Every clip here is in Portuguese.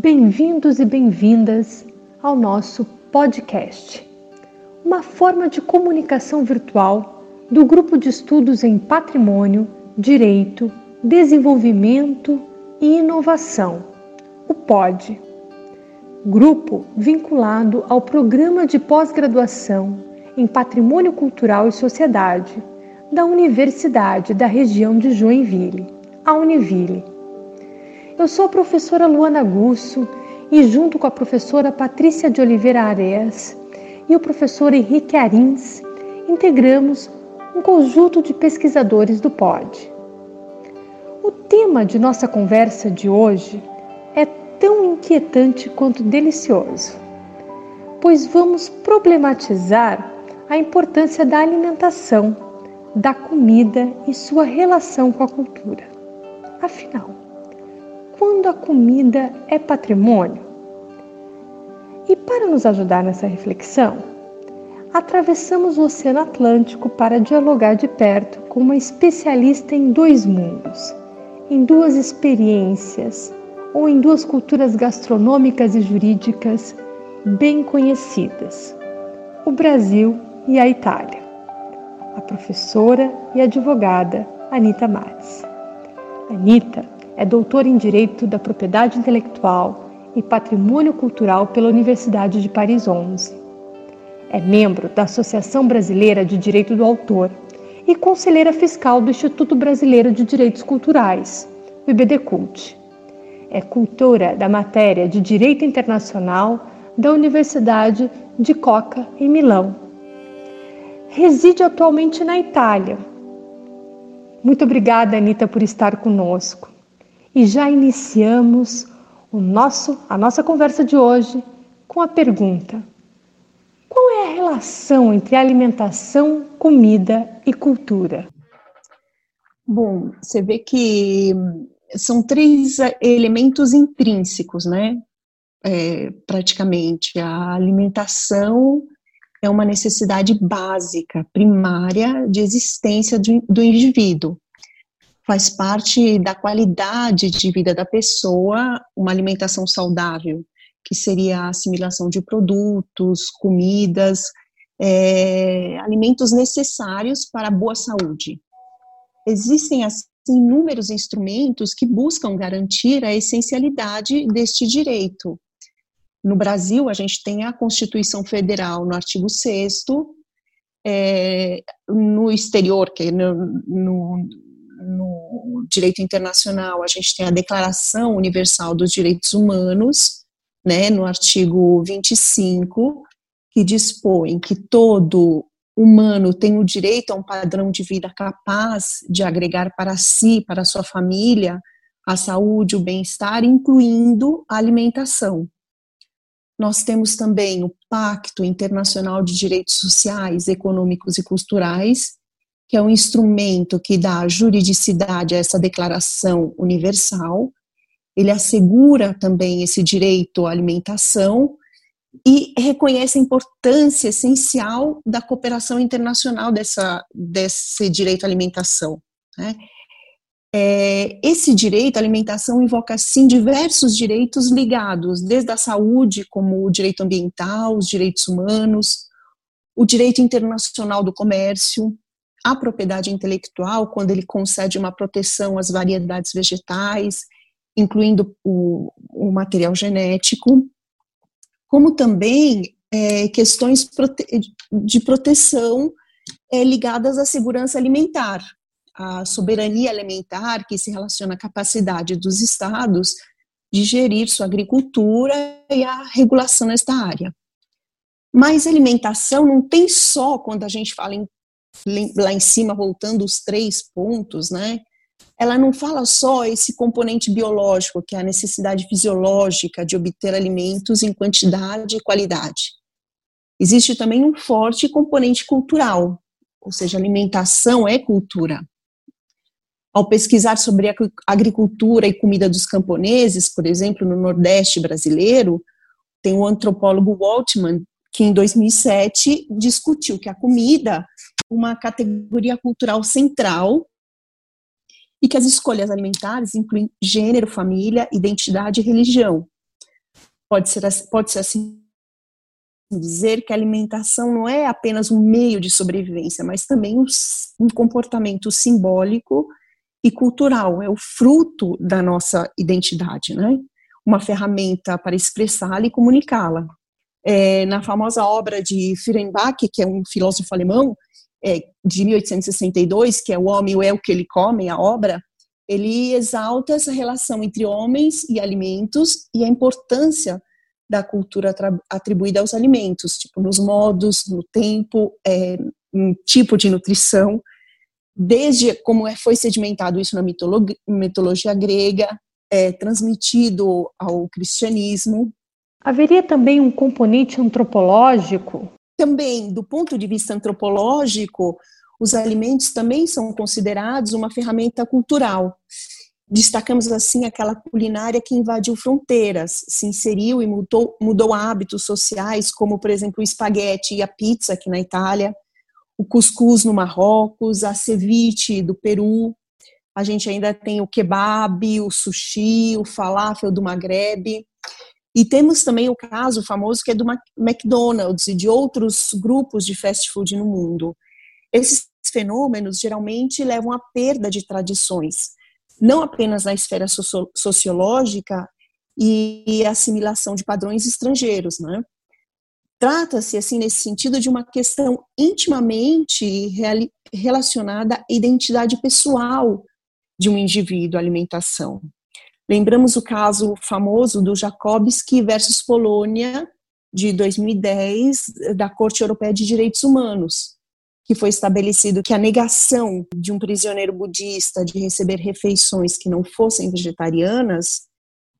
Bem-vindos e bem-vindas ao nosso podcast, uma forma de comunicação virtual do Grupo de Estudos em Patrimônio, Direito, Desenvolvimento e Inovação, o POD. Grupo vinculado ao Programa de Pós-Graduação em Patrimônio Cultural e Sociedade da Universidade da Região de Joinville, a Univille. Eu sou a professora Luana Gusso e, junto com a professora Patrícia de Oliveira Areas e o professor Henrique Arins, integramos um conjunto de pesquisadores do POD. O tema de nossa conversa de hoje é tão inquietante quanto delicioso, pois vamos problematizar a importância da alimentação da comida e sua relação com a cultura. Afinal, quando a comida é patrimônio? E para nos ajudar nessa reflexão, atravessamos o Oceano Atlântico para dialogar de perto com uma especialista em dois mundos, em duas experiências ou em duas culturas gastronômicas e jurídicas bem conhecidas: o Brasil e a Itália a professora e advogada Anita Mares. Anita é doutora em Direito da Propriedade Intelectual e Patrimônio Cultural pela Universidade de Paris 11. É membro da Associação Brasileira de Direito do Autor e conselheira fiscal do Instituto Brasileiro de Direitos Culturais, o IBDCult. É cultora da matéria de Direito Internacional da Universidade de Coca, em Milão, reside atualmente na Itália. Muito obrigada, Anitta, por estar conosco. E já iniciamos o nosso, a nossa conversa de hoje com a pergunta: qual é a relação entre alimentação, comida e cultura? Bom, você vê que são três elementos intrínsecos, né? É, praticamente a alimentação, é uma necessidade básica, primária de existência do, do indivíduo. Faz parte da qualidade de vida da pessoa uma alimentação saudável, que seria a assimilação de produtos, comidas, é, alimentos necessários para a boa saúde. Existem assim inúmeros instrumentos que buscam garantir a essencialidade deste direito, no Brasil, a gente tem a Constituição Federal no artigo 6 é, no exterior, que é no, no, direito internacional, a gente tem a Declaração Universal dos Direitos Humanos, né, no artigo 25, que dispõe que todo humano tem o direito a um padrão de vida capaz de agregar para si, para sua família, a saúde, o bem-estar, incluindo a alimentação. Nós temos também o Pacto Internacional de Direitos Sociais, Econômicos e Culturais, que é um instrumento que dá juridicidade a essa declaração universal. Ele assegura também esse direito à alimentação e reconhece a importância essencial da cooperação internacional dessa, desse direito à alimentação. Né? É, esse direito à alimentação invoca, sim, diversos direitos ligados, desde a saúde, como o direito ambiental, os direitos humanos, o direito internacional do comércio, a propriedade intelectual, quando ele concede uma proteção às variedades vegetais, incluindo o, o material genético, como também é, questões prote de proteção é, ligadas à segurança alimentar, a soberania alimentar, que se relaciona à capacidade dos estados de gerir sua agricultura e a regulação nesta área. Mas alimentação não tem só, quando a gente fala em, lá em cima, voltando os três pontos, né? Ela não fala só esse componente biológico, que é a necessidade fisiológica de obter alimentos em quantidade e qualidade. Existe também um forte componente cultural, ou seja, alimentação é cultura ao pesquisar sobre a agricultura e comida dos camponeses, por exemplo, no Nordeste brasileiro, tem o antropólogo Waltman, que em 2007 discutiu que a comida uma categoria cultural central e que as escolhas alimentares incluem gênero, família, identidade e religião. pode ser, pode ser assim dizer que a alimentação não é apenas um meio de sobrevivência, mas também um, comportamento simbólico e cultural, é o fruto da nossa identidade, né? Uma ferramenta para expressá-la e comunicá-la. É, na famosa obra de Fehrenbach, que é um filósofo alemão, é, de 1862, que é O Homem é o que ele come, a obra, ele exalta essa relação entre homens e alimentos e a importância da cultura atribuída aos alimentos, tipo nos modos, no tempo, é, um tipo de nutrição, desde como é, foi sedimentado isso na mitologia, mitologia grega, é, transmitido ao cristianismo. Haveria também um componente antropológico? Também, do ponto de vista antropológico, os alimentos também são considerados uma ferramenta cultural. Destacamos assim aquela culinária que invadiu fronteiras, se inseriu e mudou, mudou hábitos sociais, como por exemplo o espaguete e a pizza aqui na Itália, o cuscuz no Marrocos, a ceviche do Peru. A gente ainda tem o kebab, o sushi, o falafel do Maghreb. E temos também o caso famoso que é do McDonald's e de outros grupos de fast food no mundo. Esses fenômenos geralmente levam à perda de tradições, não apenas na esfera sociológica e assimilação de padrões estrangeiros, né? Trata-se, assim, nesse sentido, de uma questão intimamente relacionada à identidade pessoal de um indivíduo, alimentação. Lembramos o caso famoso do Jakobski versus Polônia, de 2010, da Corte Europeia de Direitos Humanos, que foi estabelecido que a negação de um prisioneiro budista de receber refeições que não fossem vegetarianas,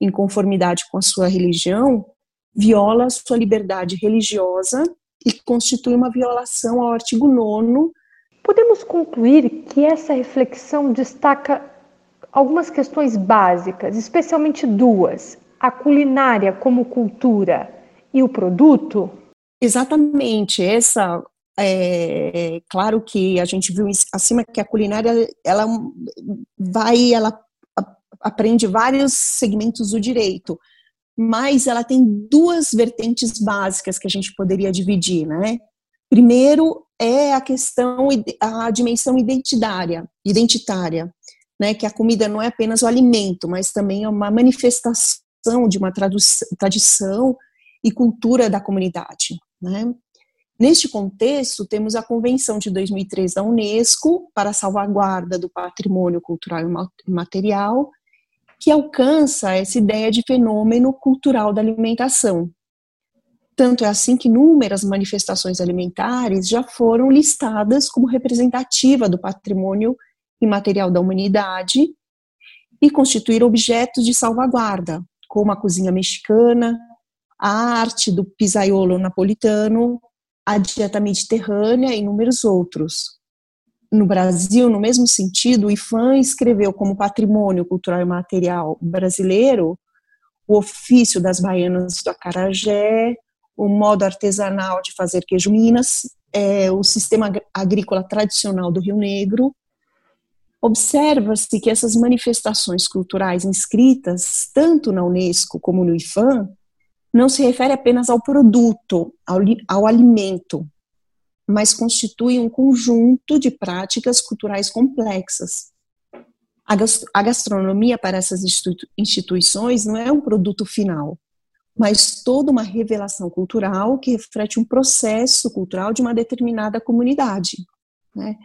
em conformidade com a sua religião, viola sua liberdade religiosa e constitui uma violação ao artigo 9. Podemos concluir que essa reflexão destaca algumas questões básicas, especialmente duas: a culinária como cultura e o produto? Exatamente. Essa é claro que a gente viu acima que a culinária ela vai ela aprende vários segmentos do direito mas ela tem duas vertentes básicas que a gente poderia dividir, né? Primeiro é a questão, a dimensão identitária, identitária, né? Que a comida não é apenas o alimento, mas também é uma manifestação de uma tradição e cultura da comunidade, né? Neste contexto, temos a Convenção de 2003 da Unesco para a salvaguarda do patrimônio cultural e material, que alcança essa ideia de fenômeno cultural da alimentação. Tanto é assim que inúmeras manifestações alimentares já foram listadas como representativa do patrimônio imaterial da humanidade e constituir objetos de salvaguarda, como a cozinha mexicana, a arte do pizzaiolo napolitano, a dieta mediterrânea e inúmeros outros no Brasil, no mesmo sentido, o IFAM escreveu como patrimônio cultural e material brasileiro o ofício das baianas do acarajé, o modo artesanal de fazer queijo Minas, é, o sistema agrícola tradicional do Rio Negro. Observa-se que essas manifestações culturais inscritas, tanto na Unesco como no IFAM, não se refere apenas ao produto, ao, ao alimento, mas constitui um conjunto de práticas culturais complexas. A gastronomia para essas instituições não é um produto final, mas toda uma revelação cultural que reflete um processo cultural de uma determinada comunidade. Né?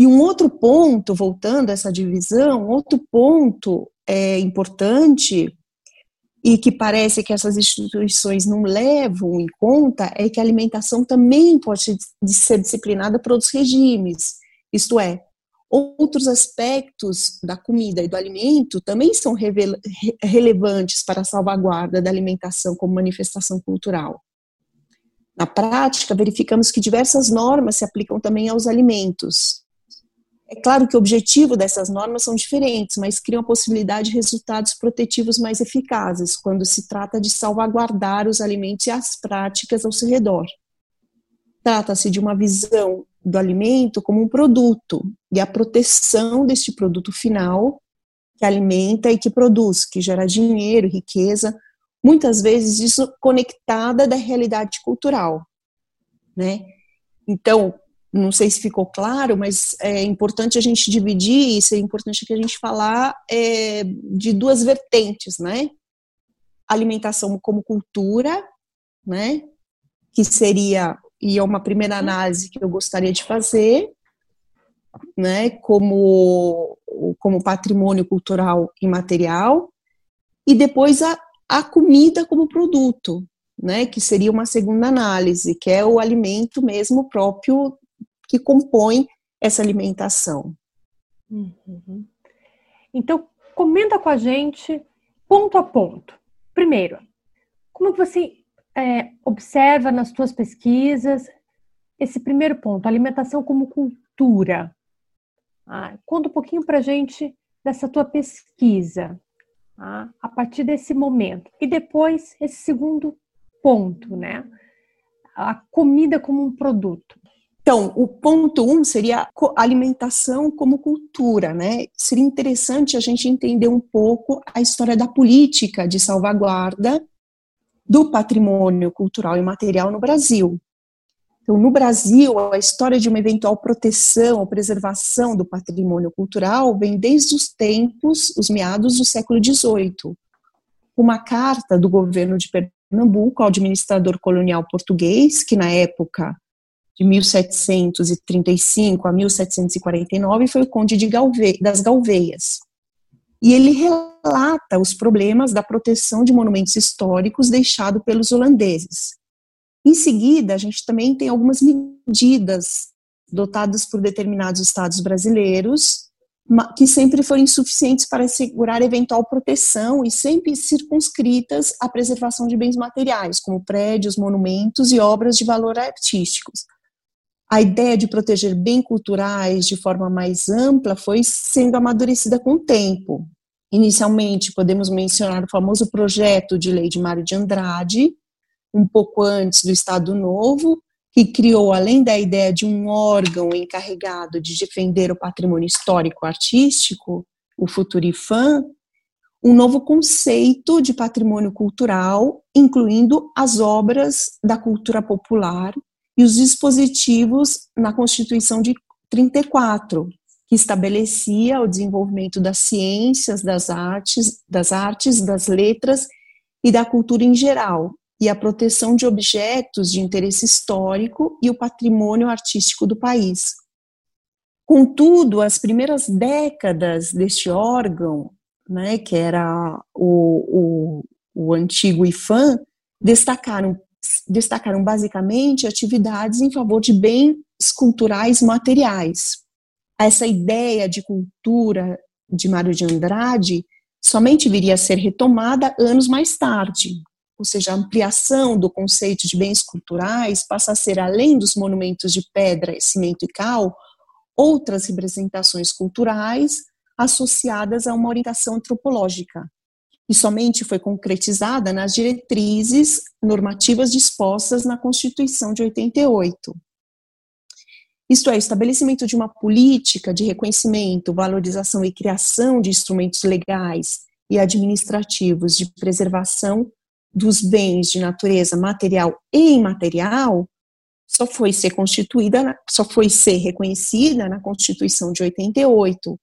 E um outro ponto, voltando a essa divisão, outro ponto é, importante e que parece que essas instituições não levam em conta é que a alimentação também pode ser disciplinada por outros regimes, isto é, outros aspectos da comida e do alimento também são relevantes para a salvaguarda da alimentação como manifestação cultural. Na prática, verificamos que diversas normas se aplicam também aos alimentos, é claro que o objetivo dessas normas são diferentes, mas criam a possibilidade de resultados protetivos mais eficazes quando se trata de salvaguardar os alimentos e as práticas ao seu redor. Trata-se de uma visão do alimento como um produto e a proteção deste produto final que alimenta e que produz, que gera dinheiro, riqueza, muitas vezes desconectada da realidade cultural, né? Então, não sei se ficou claro, mas é importante a gente dividir isso, é importante que a gente falar é, de duas vertentes, né? Alimentação como cultura, né? Que seria, e é uma primeira análise que eu gostaria de fazer, né? Como, como patrimônio cultural imaterial, e depois a, a comida como produto, né? Que seria uma segunda análise, que é o alimento mesmo próprio que compõem essa alimentação. Uhum. Então, comenta com a gente ponto a ponto. Primeiro, como você é, observa nas suas pesquisas esse primeiro ponto, alimentação como cultura? Ah, conta um pouquinho para a gente dessa tua pesquisa, ah, a partir desse momento. E depois, esse segundo ponto, né? A comida como um produto. Então, o ponto um seria alimentação como cultura, né? Seria interessante a gente entender um pouco a história da política de salvaguarda do patrimônio cultural e material no Brasil. Então, no Brasil, a história de uma eventual proteção ou preservação do patrimônio cultural vem desde os tempos, os meados do século XVIII. Uma carta do governo de Pernambuco ao administrador colonial português, que na época de 1735 a 1749 foi o Conde de Galve, das Galveias. E ele relata os problemas da proteção de monumentos históricos deixado pelos holandeses. Em seguida, a gente também tem algumas medidas dotadas por determinados estados brasileiros, que sempre foram insuficientes para assegurar eventual proteção e sempre circunscritas à preservação de bens materiais, como prédios, monumentos e obras de valor artísticos a ideia de proteger bens culturais de forma mais ampla foi sendo amadurecida com o tempo. Inicialmente, podemos mencionar o famoso projeto de lei de Mário de Andrade, um pouco antes do Estado Novo, que criou, além da ideia de um órgão encarregado de defender o patrimônio histórico-artístico, o Futurifam, um novo conceito de patrimônio cultural, incluindo as obras da cultura popular e os dispositivos na Constituição de 34, que estabelecia o desenvolvimento das ciências, das artes, das artes, das letras e da cultura em geral, e a proteção de objetos de interesse histórico e o patrimônio artístico do país. Contudo, as primeiras décadas deste órgão, né, que era o, o, o antigo IFAM, destacaram destacaram basicamente atividades em favor de bens culturais materiais. Essa ideia de cultura de Mário de Andrade somente viria a ser retomada anos mais tarde, ou seja, a ampliação do conceito de bens culturais passa a ser, além dos monumentos de pedra, cimento e cal, outras representações culturais associadas a uma orientação antropológica, e somente foi concretizada nas diretrizes normativas dispostas na Constituição de 88. Isto é, o estabelecimento de uma política de reconhecimento, valorização e criação de instrumentos legais e administrativos de preservação dos bens de natureza material e imaterial só foi ser constituída, só foi ser reconhecida na Constituição de 88,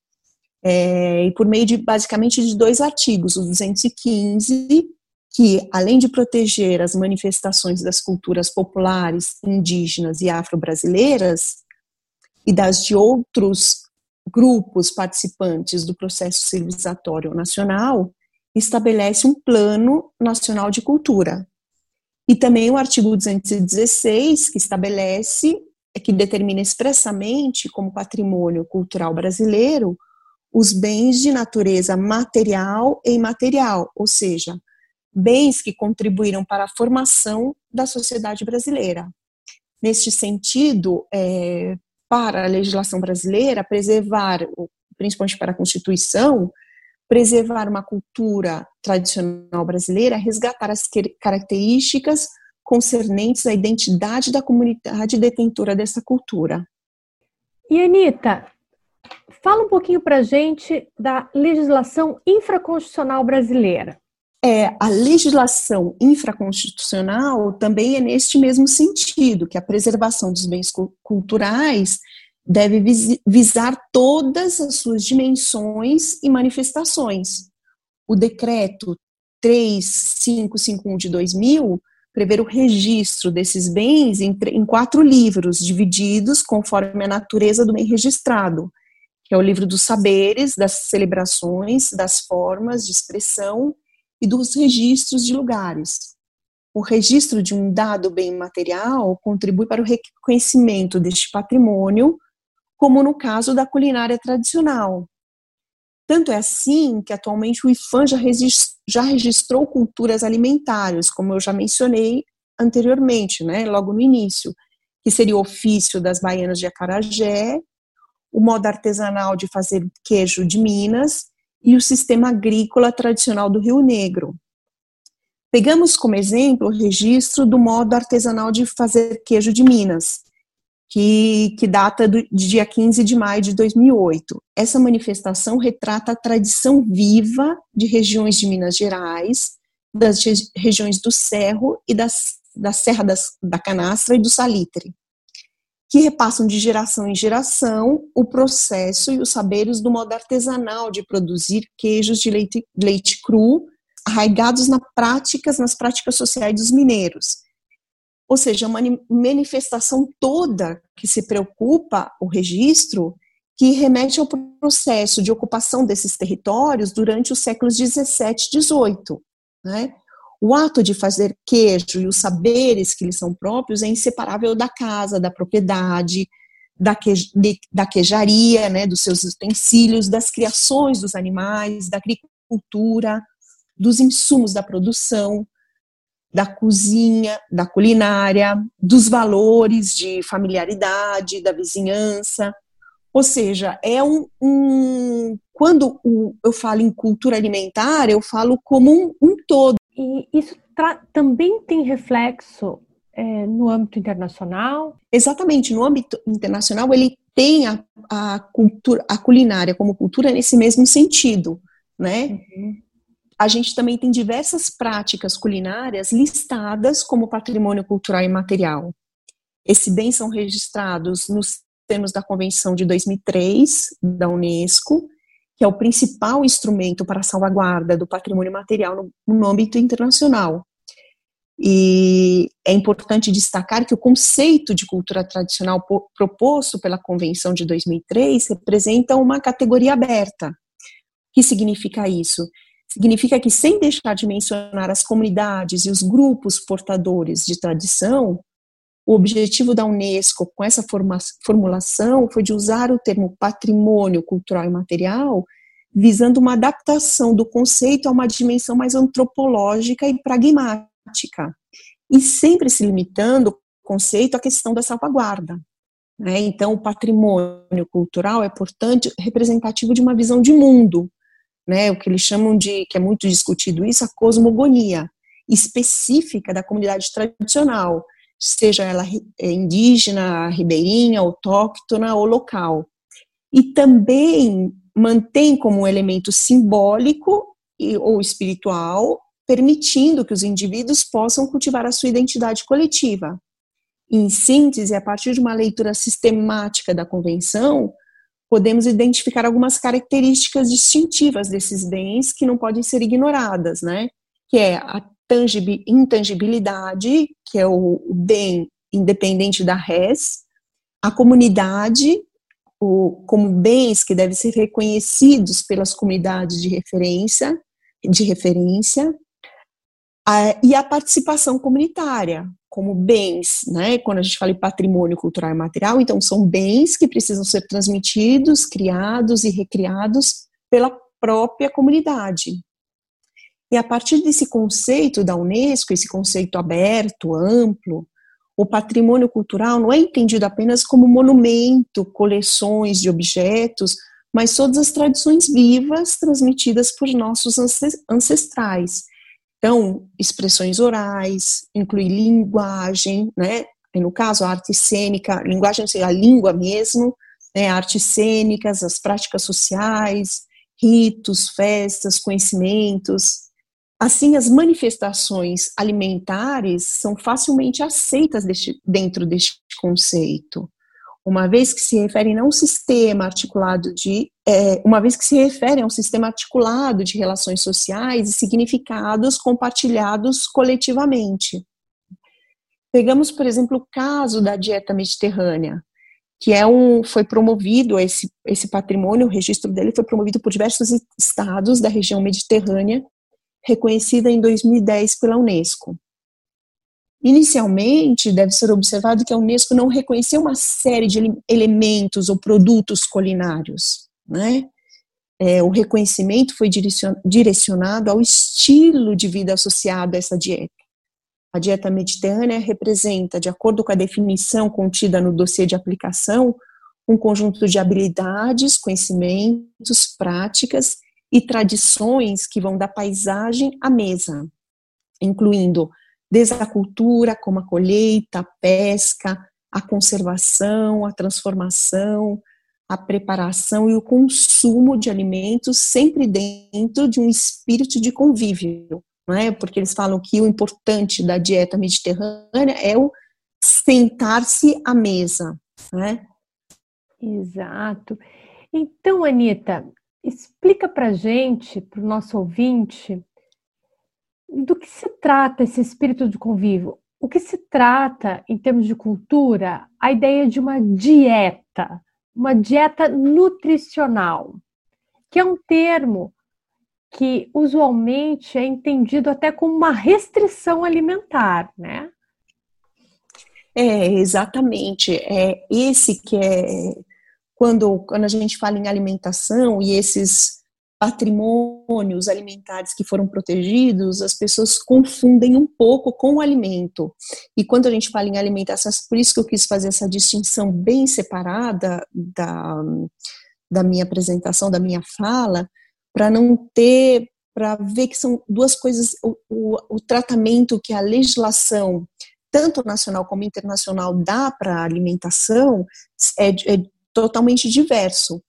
é, e por meio de basicamente de dois artigos, o 215, que além de proteger as manifestações das culturas populares, indígenas e afro-brasileiras, e das de outros grupos participantes do processo civilizatório nacional, estabelece um plano nacional de cultura. E também o artigo 216, que estabelece, que determina expressamente como patrimônio cultural brasileiro os bens de natureza material e imaterial, ou seja, bens que contribuíram para a formação da sociedade brasileira. Neste sentido, é, para a legislação brasileira, preservar, principalmente para a Constituição, preservar uma cultura tradicional brasileira, resgatar as características concernentes à identidade da comunidade detentora dessa cultura. E Anitta, Fala um pouquinho para a gente da legislação infraconstitucional brasileira. É, a legislação infraconstitucional também é neste mesmo sentido, que a preservação dos bens culturais deve visar todas as suas dimensões e manifestações. O decreto 3551 de 2000 prevê o registro desses bens em, em quatro livros, divididos conforme a natureza do bem registrado, que é o livro dos saberes, das celebrações, das formas de expressão e dos registros de lugares. O registro de um dado bem material contribui para o reconhecimento deste patrimônio, como no caso da culinária tradicional. Tanto é assim que atualmente o IFAM já, já registrou culturas alimentares, como eu já mencionei anteriormente, né, logo no início, que seria o ofício das baianas de acarajé, o modo artesanal de fazer queijo de Minas e o sistema agrícola tradicional do Rio Negro. Pegamos como exemplo o registro do modo artesanal de fazer queijo de Minas, que, que data do, de dia 15 de maio de 2008. Essa manifestação retrata a tradição viva de regiões de Minas Gerais, das regiões do Cerro e das, da Serra das, da Canastra e do Salitre, que repassam de geração em geração o processo e os saberes do modo artesanal de produzir queijos de leite, leite cru, arraigados na práticas, nas práticas sociais dos mineiros ou seja, uma manifestação toda que se preocupa o registro, que remete ao processo de ocupação desses territórios durante os séculos 17 e 18. Né? O ato de fazer queijo e os saberes que lhes são próprios é inseparável da casa, da propriedade, da, que, de, da queijaria, né, dos seus utensílios, das criações dos animais, da agricultura, dos insumos da produção, da cozinha, da culinária, dos valores de familiaridade, da vizinhança. Ou seja, é um. um quando eu falo em cultura alimentar, eu falo como um, um todo. E isso também tem reflexo é, no âmbito internacional? Exatamente, no âmbito internacional ele tem a, a, cultura, a culinária como cultura nesse mesmo sentido, né? Uhum a gente também tem diversas práticas culinárias listadas como patrimônio cultural e material. Esses bens são registrados nos termos da Convenção de 2003 da Unesco, que é o principal instrumento para a salvaguarda do patrimônio material no, no âmbito internacional. E é importante destacar que o conceito de cultura tradicional proposto pela Convenção de 2003 representa uma categoria aberta. O que significa isso? Significa que, sem deixar de mencionar as comunidades e os grupos portadores de tradição, o objetivo da Unesco com essa formulação foi de usar o termo patrimônio cultural e material, visando uma adaptação do conceito a uma dimensão mais antropológica e pragmática, e sempre se limitando o conceito à questão da salvaguarda. Né? Então, o patrimônio cultural é, portanto, representativo de uma visão de mundo, né, o que eles chamam de, que é muito discutido isso, a cosmogonia específica da comunidade tradicional, seja ela é, indígena, ribeirinha, autóctona ou local. E também mantém como um elemento simbólico ou espiritual, permitindo que os indivíduos possam cultivar a sua identidade coletiva. Em síntese, a partir de uma leitura sistemática da convenção, podemos identificar algumas características distintivas desses bens que não podem ser ignoradas, né? Que é a intangibilidade, que é o bem independente da res, a comunidade, o, como bens que devem ser reconhecidos pelas comunidades de referência, de referência, a, e a participação comunitária, como bens, né? Quando a gente fala em patrimônio cultural e material, então são bens que precisam ser transmitidos, criados e recriados pela própria comunidade. E a partir desse conceito da Unesco, esse conceito aberto, amplo, o patrimônio cultural não é entendido apenas como monumento, coleções de objetos, mas todas as tradições vivas transmitidas por nossos ancestrais então, expressões orais, inclui linguagem, né? No caso, a arte cênica, linguagem, a língua mesmo, né? artes cênicas, as práticas sociais, ritos, festas, conhecimentos. Assim, as manifestações alimentares são facilmente aceitas deste, dentro deste conceito, uma vez que se referem a um sistema articulado de, é, uma vez que se referem a um sistema articulado de relações sociais e significados compartilhados coletivamente. Pegamos, por exemplo, o caso da dieta mediterrânea, que é um, foi promovido esse, esse patrimônio, o registro dele foi promovido por diversos estados da região mediterrânea reconhecida em 2010 pela Unesco. Inicialmente, deve ser observado que a Unesco não reconheceu uma série de elementos ou produtos culinários, né? É, o reconhecimento foi direcionado ao estilo de vida associado a essa dieta. A dieta mediterrânea representa, de acordo com a definição contida no dossiê de aplicação, um conjunto de habilidades, conhecimentos, práticas e tradições que vão da paisagem à mesa, incluindo desde a cultura, como a colheita, a pesca, a conservação, a transformação, a preparação e o consumo de alimentos, sempre dentro de um espírito de convívio, não é? Porque eles falam que o importante da dieta mediterrânea é o sentar-se à mesa, né? Exato. Então, Anitta, Explica para gente, para o nosso ouvinte, do que se trata esse espírito de convívio? O que se trata, em termos de cultura, a ideia de uma dieta, uma dieta nutricional, que é um termo que usualmente é entendido até como uma restrição alimentar, né? É, exatamente. É esse que é quando, quando a gente fala em alimentação e esses patrimônios alimentares que foram protegidos, as pessoas confundem um pouco com o alimento. E quando a gente fala em alimentação, é por isso que eu quis fazer essa distinção bem separada da, da minha apresentação, da minha fala, para não ter, para ver que são duas coisas, o, o, o tratamento que a legislação tanto nacional como internacional dá para alimentação é, é totalmente diverso.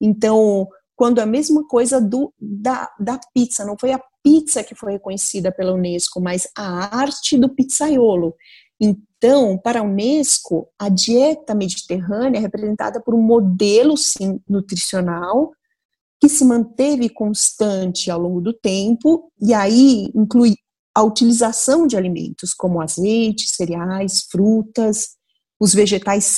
Então, quando a mesma coisa do, da, da pizza, não foi a pizza que foi reconhecida pela Unesco, mas a arte do pizzaiolo. Então, para a Unesco, a dieta mediterrânea é representada por um modelo sim, nutricional que se manteve constante ao longo do tempo, e aí inclui a utilização de alimentos como azeite, cereais, frutas, os vegetais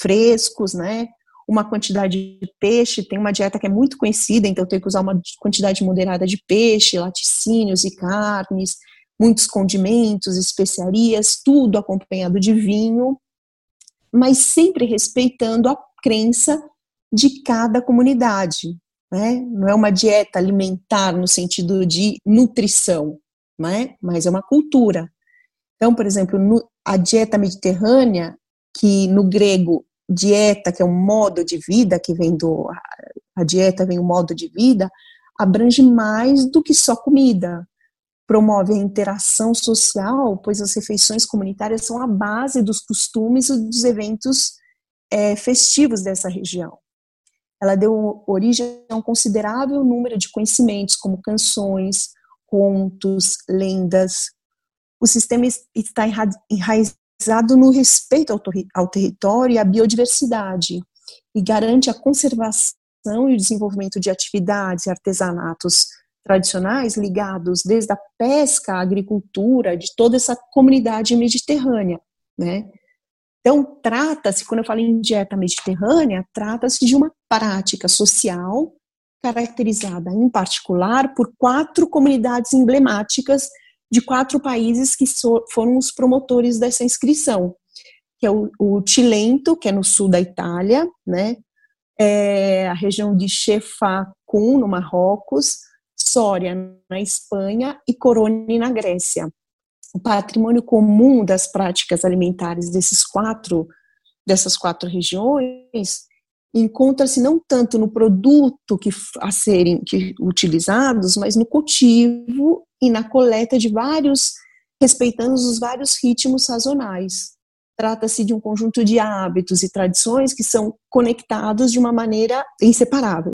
frescos, né? Uma quantidade de peixe, tem uma dieta que é muito conhecida, então tem que usar uma quantidade moderada de peixe, laticínios e carnes, muitos condimentos, especiarias, tudo acompanhado de vinho, mas sempre respeitando a crença de cada comunidade, né? Não é uma dieta alimentar no sentido de nutrição, né? Mas é uma cultura. Então, por exemplo, a dieta mediterrânea, que no grego dieta, que é um modo de vida, que vem do a dieta vem um modo de vida, abrange mais do que só comida. Promove a interação social, pois as refeições comunitárias são a base dos costumes e dos eventos é, festivos dessa região. Ela deu origem a um considerável número de conhecimentos, como canções, contos, lendas, o sistema está enraizado no respeito ao, ao território e à biodiversidade e garante a conservação e o desenvolvimento de atividades e artesanatos tradicionais ligados desde a pesca à agricultura de toda essa comunidade mediterrânea, né? Então, trata-se, quando eu falo em dieta mediterrânea, trata-se de uma prática social caracterizada, em particular, por quatro comunidades emblemáticas de quatro países que so, foram os promotores dessa inscrição, que é o, o Tilento, que é no sul da Itália, né, é a região de Chefacum, no Marrocos, Sória, na Espanha, e Corone, na Grécia. O patrimônio comum das práticas alimentares desses quatro, dessas quatro regiões encontra-se não tanto no produto que a serem que, utilizados, mas no cultivo e na coleta de vários, respeitando os vários ritmos sazonais. Trata-se de um conjunto de hábitos e tradições que são conectados de uma maneira inseparável.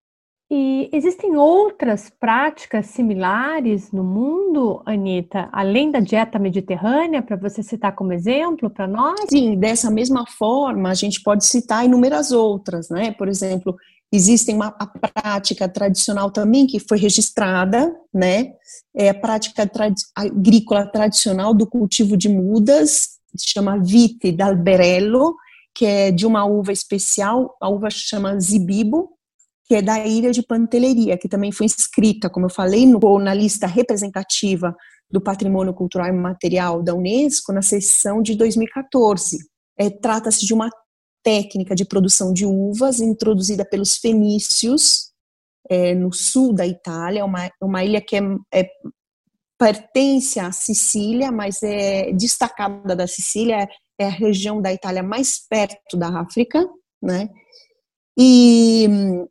E existem outras práticas similares no mundo, Anitta, além da dieta mediterrânea, para você citar como exemplo para nós? Sim, dessa mesma forma, a gente pode citar inúmeras outras, né? Por exemplo, existe uma a prática tradicional também que foi registrada, né? É a prática tradi agrícola tradicional do cultivo de mudas, se chama Vite d'Alberello, que é de uma uva especial, a uva chama Zibibo, que é da ilha de Pantelleria, que também foi inscrita, como eu falei, no, na lista representativa do Patrimônio Cultural e Material da Unesco na sessão de 2014. É, Trata-se de uma técnica de produção de uvas introduzida pelos fenícios é, no sul da Itália, uma, uma ilha que é, é, pertence à Sicília, mas é destacada da Sicília, é a região da Itália mais perto da África, né? E,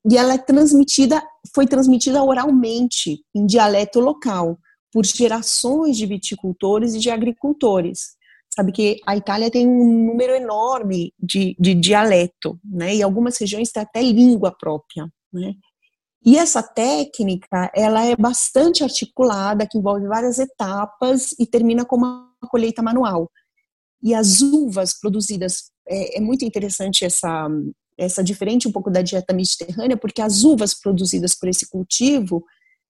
e ela é transmitida, foi transmitida oralmente, em dialeto local, por gerações de viticultores e de agricultores. Sabe que a Itália tem um número enorme de, de dialeto, né? E algumas regiões têm até língua própria, né? E essa técnica, ela é bastante articulada, que envolve várias etapas e termina com uma colheita manual. E as uvas produzidas, é, é muito interessante essa, essa diferente um pouco da dieta mediterrânea, porque as uvas produzidas por esse cultivo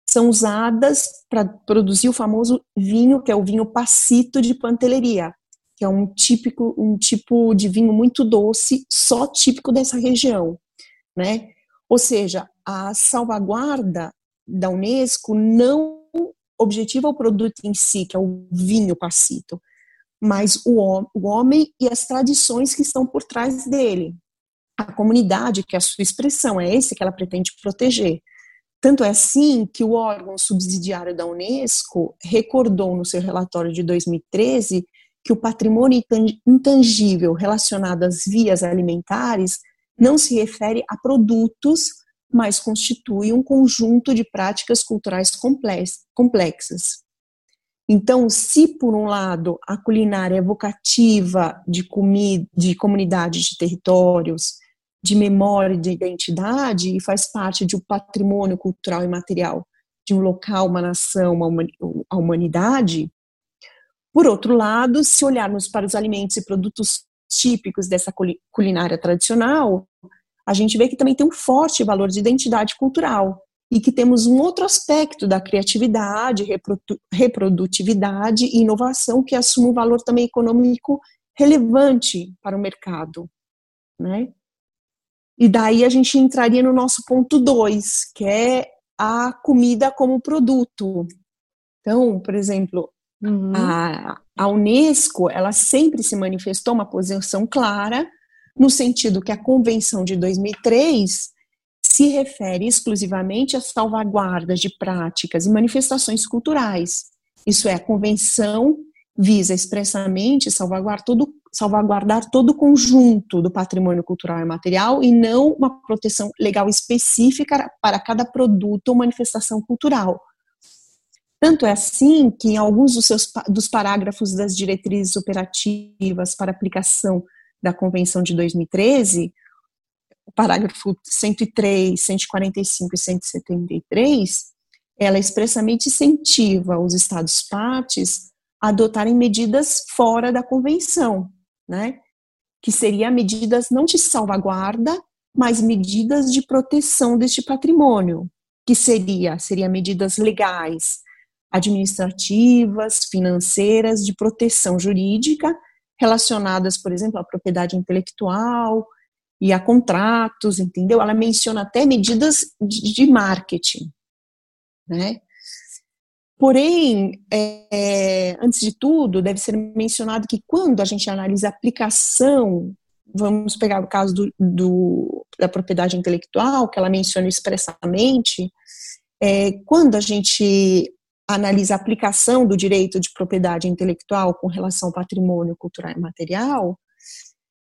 são usadas para produzir o famoso vinho, que é o vinho passito de panteleria, que é um típico um tipo de vinho muito doce, só típico dessa região, né? Ou seja, a salvaguarda da UNESCO não objetiva o produto em si, que é o vinho passito, mas o, o homem e as tradições que estão por trás dele a comunidade, que é a sua expressão, é esse que ela pretende proteger. Tanto é assim que o órgão subsidiário da Unesco recordou no seu relatório de 2013 que o patrimônio intangível relacionado às vias alimentares não se refere a produtos, mas constitui um conjunto de práticas culturais complexas. Então, se por um lado a culinária é vocativa de, comida, de comunidades de territórios, de memória e de identidade e faz parte de um patrimônio cultural e material de um local, uma nação, uma humanidade. Por outro lado, se olharmos para os alimentos e produtos típicos dessa culinária tradicional, a gente vê que também tem um forte valor de identidade cultural e que temos um outro aspecto da criatividade, reprodutividade e inovação que assume um valor também econômico relevante para o mercado, né? E daí a gente entraria no nosso ponto 2, que é a comida como produto. Então, por exemplo, uhum. a, a Unesco, ela sempre se manifestou uma posição clara, no sentido que a Convenção de 2003 se refere exclusivamente às salvaguardas de práticas e manifestações culturais. Isso é, a Convenção visa expressamente salvaguardar todo, salvaguardar todo o conjunto do patrimônio cultural e material e não uma proteção legal específica para cada produto ou manifestação cultural. Tanto é assim que em alguns dos, seus, dos parágrafos das diretrizes operativas para aplicação da Convenção de 2013, o parágrafo 103, 145 e 173, ela expressamente incentiva os Estados-partes a adotarem medidas fora da Convenção, né? Que seria medidas não de salvaguarda, mas medidas de proteção deste patrimônio, que seria seria medidas legais, administrativas, financeiras, de proteção jurídica, relacionadas, por exemplo, à propriedade intelectual e a contratos, entendeu? Ela menciona até medidas de marketing, né? Porém, é, antes de tudo, deve ser mencionado que quando a gente analisa a aplicação, vamos pegar o caso do, do, da propriedade intelectual, que ela menciona expressamente, é, quando a gente analisa a aplicação do direito de propriedade intelectual com relação ao patrimônio cultural e material,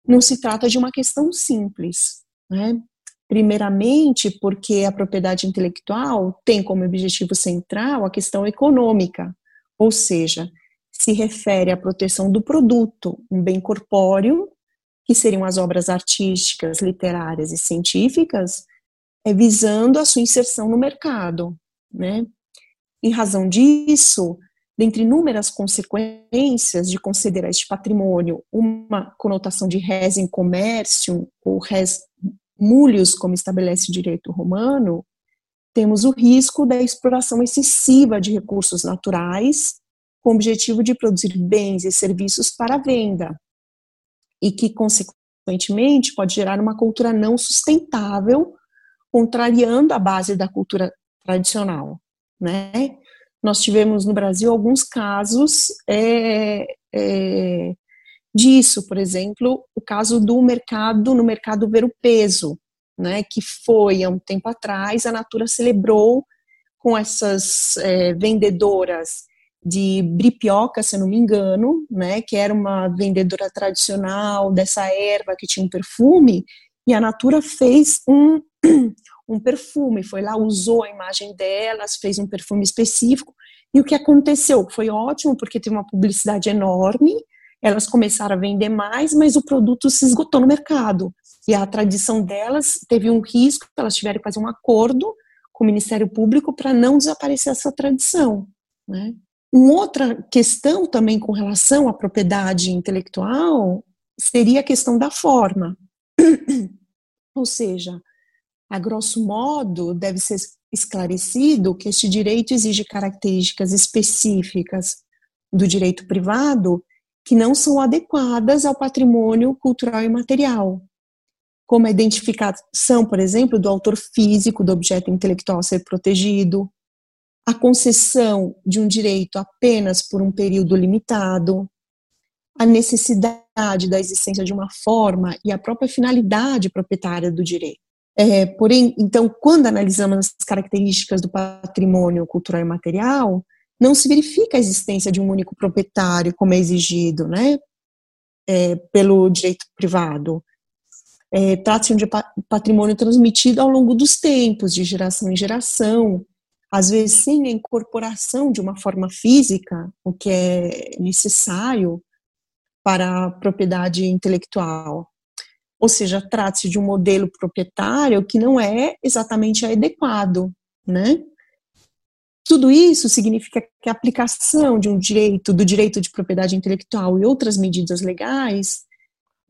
não se trata de uma questão simples, né? Primeiramente, porque a propriedade intelectual tem como objetivo central a questão econômica, ou seja, se refere à proteção do produto, um bem corpóreo, que seriam as obras artísticas, literárias e científicas, é visando a sua inserção no mercado, né? Em razão disso, dentre inúmeras consequências de considerar este patrimônio uma conotação de res em comércio ou res mulius, como estabelece o direito romano, temos o risco da exploração excessiva de recursos naturais com o objetivo de produzir bens e serviços para venda e que, consequentemente, pode gerar uma cultura não sustentável, contrariando a base da cultura tradicional, né? Nós tivemos no Brasil alguns casos é, é, disso, por exemplo, o caso do mercado, no mercado ver o peso, né, que foi há um tempo atrás, a Natura celebrou com essas é, vendedoras de bripioca, se eu não me engano, né, que era uma vendedora tradicional dessa erva que tinha um perfume, e a Natura fez um, um perfume, foi lá, usou a imagem delas, fez um perfume específico, e o que aconteceu? Foi ótimo, porque teve uma publicidade enorme, elas começaram a vender mais, mas o produto se esgotou no mercado. E a tradição delas teve um risco, elas tiveram que fazer um acordo com o Ministério Público para não desaparecer essa tradição. Né? Uma outra questão também com relação à propriedade intelectual seria a questão da forma. Ou seja, a grosso modo, deve ser esclarecido que este direito exige características específicas do direito privado que não são adequadas ao patrimônio cultural e material, como a identificação, por exemplo, do autor físico do objeto intelectual a ser protegido, a concessão de um direito apenas por um período limitado, a necessidade da existência de uma forma e a própria finalidade proprietária do direito. É, porém, então, quando analisamos as características do patrimônio cultural e material, não se verifica a existência de um único proprietário, como é exigido né, é, pelo direito privado. É, Trata-se de patrimônio transmitido ao longo dos tempos, de geração em geração, às vezes sem a incorporação de uma forma física, o que é necessário para a propriedade intelectual. Ou seja, trata-se de um modelo proprietário que não é exatamente adequado, né? Tudo isso significa que a aplicação de um direito, do direito de propriedade intelectual e outras medidas legais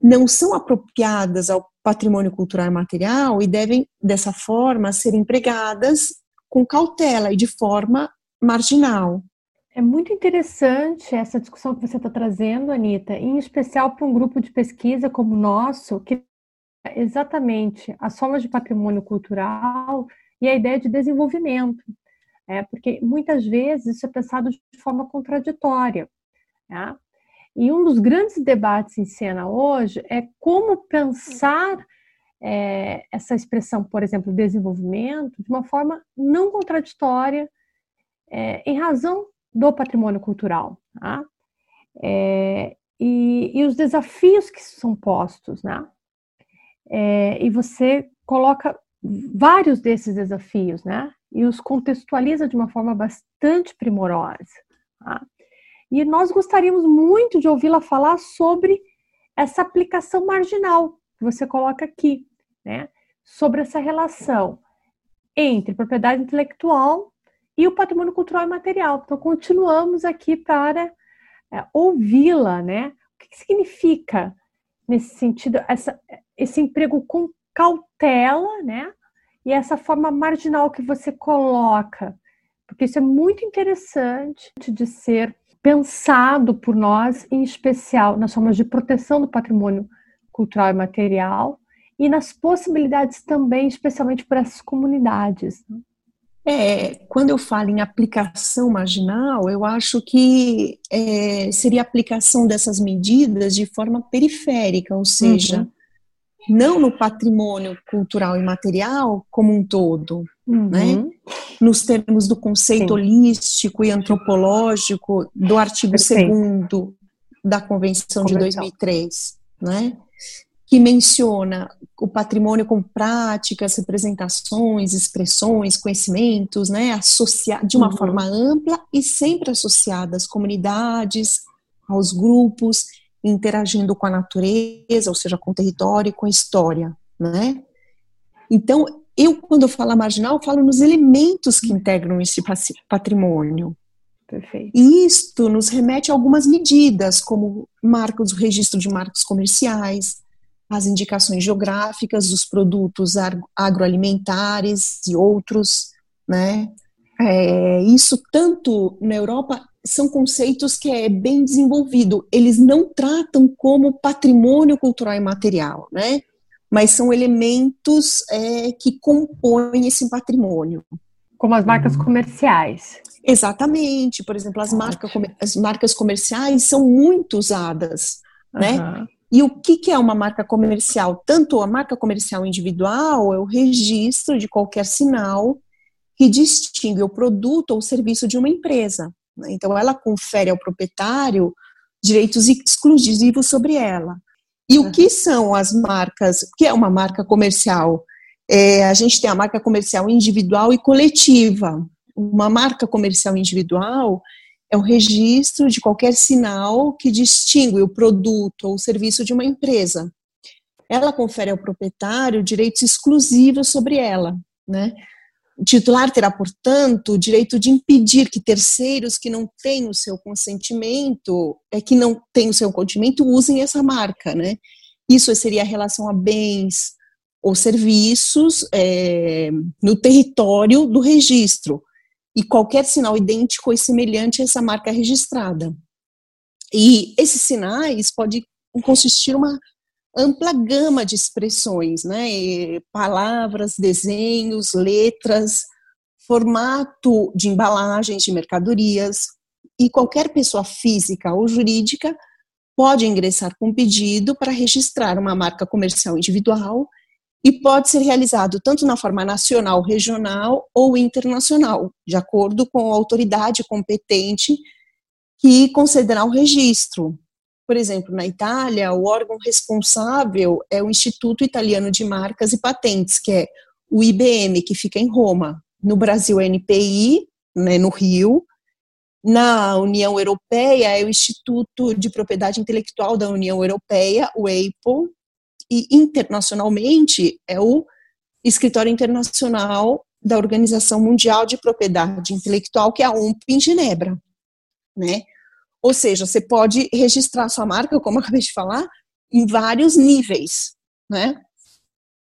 não são apropriadas ao patrimônio cultural e material e devem, dessa forma, ser empregadas com cautela e de forma marginal. É muito interessante essa discussão que você está trazendo, Anitta, em especial para um grupo de pesquisa como o nosso, que é exatamente as formas de patrimônio cultural e a ideia de desenvolvimento é, porque muitas vezes isso é pensado de forma contraditória. Né? E um dos grandes debates em cena hoje é como pensar é, essa expressão, por exemplo, desenvolvimento, de uma forma não contraditória, é, em razão do patrimônio cultural. Tá? É, e, e, os desafios que são postos, né? É, e você coloca vários desses desafios, né? E os contextualiza de uma forma bastante primorosa. Tá? E nós gostaríamos muito de ouvi-la falar sobre essa aplicação marginal que você coloca aqui, né? sobre essa relação entre propriedade intelectual e o patrimônio cultural e material. Então, continuamos aqui para é, ouvi-la, né? O que, que significa, nesse sentido, essa, esse emprego com cautela, né? E essa forma marginal que você coloca, porque isso é muito interessante de ser pensado por nós, em especial nas formas de proteção do patrimônio cultural e material e nas possibilidades também, especialmente para essas comunidades. Né? É, quando eu falo em aplicação marginal, eu acho que é, seria a aplicação dessas medidas de forma periférica, ou seja, uhum não no patrimônio cultural e material como um todo, uhum. né? Nos termos do conceito Sim. holístico e antropológico do artigo 2 da Convenção, Convenção de 2003, né? Que menciona o patrimônio com práticas, representações, expressões, conhecimentos, né? Associa de uma uhum. forma ampla e sempre associada às comunidades, aos grupos interagindo com a natureza, ou seja, com o território e com a história, né? Então, eu, quando eu falo marginal, eu falo nos elementos que integram esse patrimônio. Perfeito. E isto nos remete a algumas medidas, como marcos, o registro de marcos comerciais, as indicações geográficas dos produtos agroalimentares e outros, né? É, isso tanto na Europa são conceitos que é bem desenvolvido. Eles não tratam como patrimônio cultural e material, né? Mas são elementos é, que compõem esse patrimônio. Como as marcas comerciais. Exatamente. Por exemplo, as, marca, as marcas comerciais são muito usadas, né? E o que, que é uma marca comercial? Tanto a marca comercial individual é o registro de qualquer sinal que distingue o produto ou serviço de uma empresa. Então, ela confere ao proprietário direitos exclusivos sobre ela. E o que são as marcas? O que é uma marca comercial? É, a gente tem a marca comercial individual e coletiva. Uma marca comercial individual é o registro de qualquer sinal que distingue o produto ou o serviço de uma empresa. Ela confere ao proprietário direitos exclusivos sobre ela, né? O titular terá, portanto, o direito de impedir que terceiros que não têm o seu consentimento, é que não têm o seu consentimento, usem essa marca, né? Isso seria a relação a bens ou serviços é, no território do registro e qualquer sinal idêntico e semelhante a essa marca registrada. E esses sinais podem consistir uma ampla gama de expressões, né? Palavras, desenhos, letras, formato de embalagens de mercadorias, e qualquer pessoa física ou jurídica pode ingressar com pedido para registrar uma marca comercial individual e pode ser realizado tanto na forma nacional, regional ou internacional, de acordo com a autoridade competente que concederá o registro, por exemplo, na Itália, o órgão responsável é o Instituto Italiano de Marcas e Patentes, que é o IBM, que fica em Roma. No Brasil, é NPI, né, no Rio. Na União Europeia, é o Instituto de Propriedade Intelectual da União Europeia, o EIPO. E internacionalmente, é o Escritório Internacional da Organização Mundial de Propriedade Intelectual, que é a UMP em Genebra. Né? Ou seja, você pode registrar sua marca, como eu acabei de falar, em vários níveis, né?